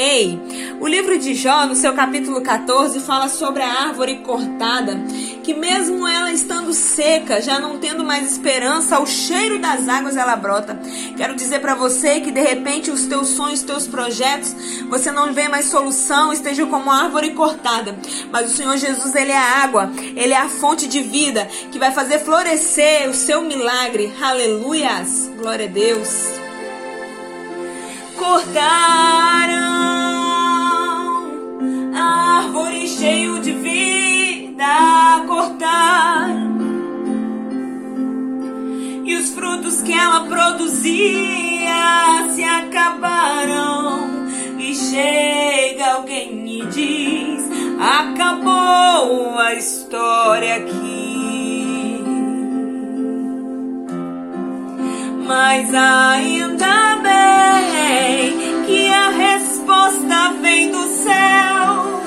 Ei, o livro de Jó, no seu capítulo 14, fala sobre a árvore cortada, que mesmo ela estando seca, já não tendo mais esperança, ao cheiro das águas ela brota. Quero dizer para você que de repente os teus sonhos, os teus projetos, você não vê mais solução, esteja como árvore cortada. Mas o Senhor Jesus, ele é a água, ele é a fonte de vida que vai fazer florescer o seu milagre. Aleluias! Glória a Deus. Cortaram árvore cheio de vida cortar. E os frutos que ela produzia se acabaram. E chega alguém e diz: Acabou a história aqui. Mas ainda céu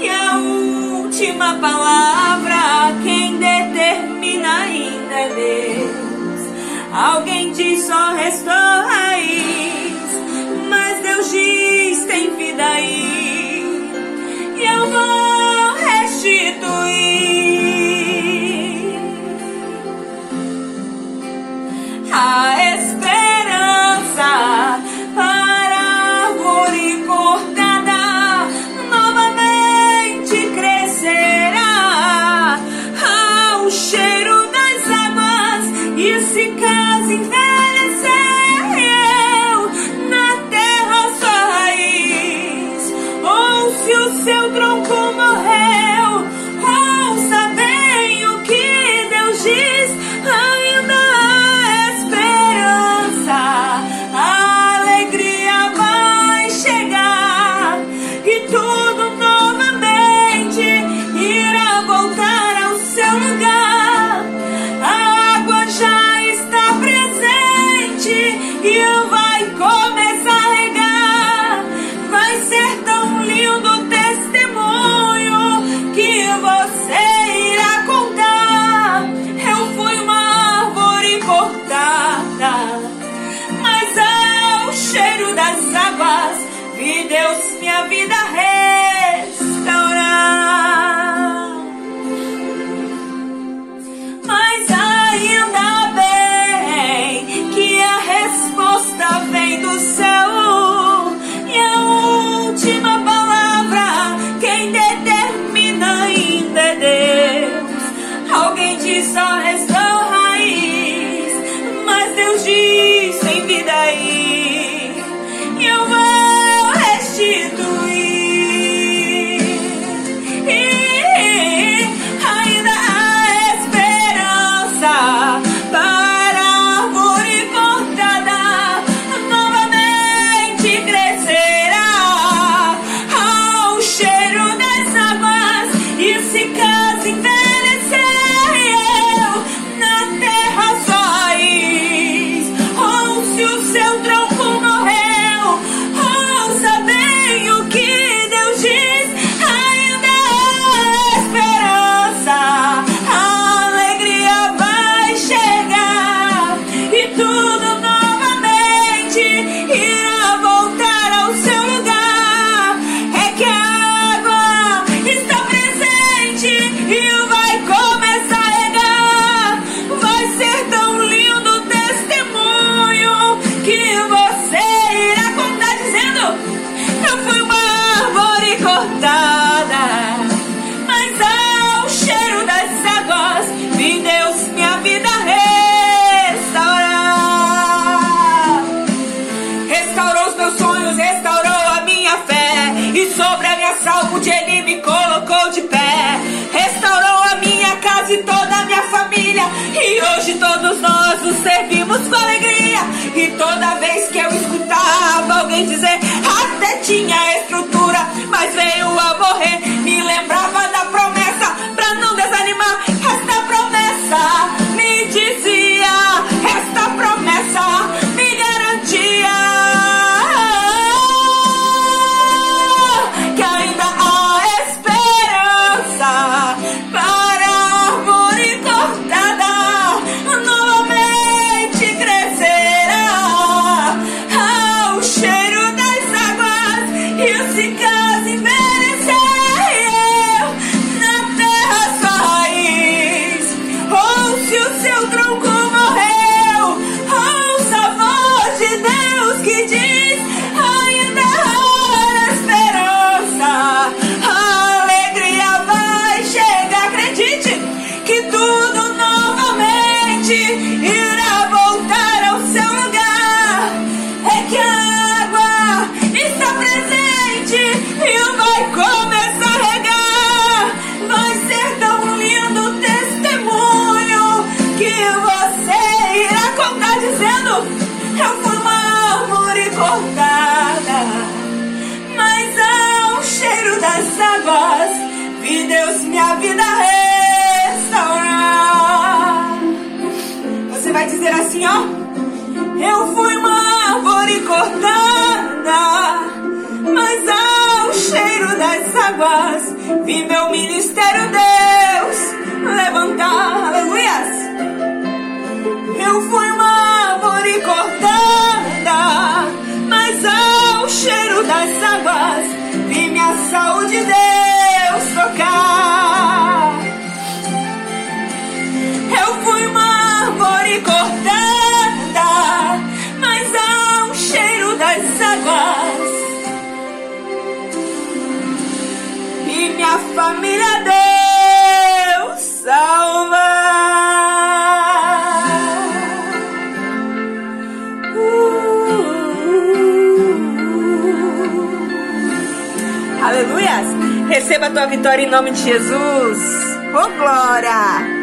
e a última palavra quem determina ainda é Deus. Alguém diz só restou raiz, mas Deus diz tem vida aí seu hoje todos nós nos servimos com alegria. E toda vez que eu escutava alguém dizer, até tinha you saúde Deus tocar. Eu fui uma árvore cortada, mas ao cheiro das águas vi minha família Receba a tua vitória em nome de Jesus. Oh, glória!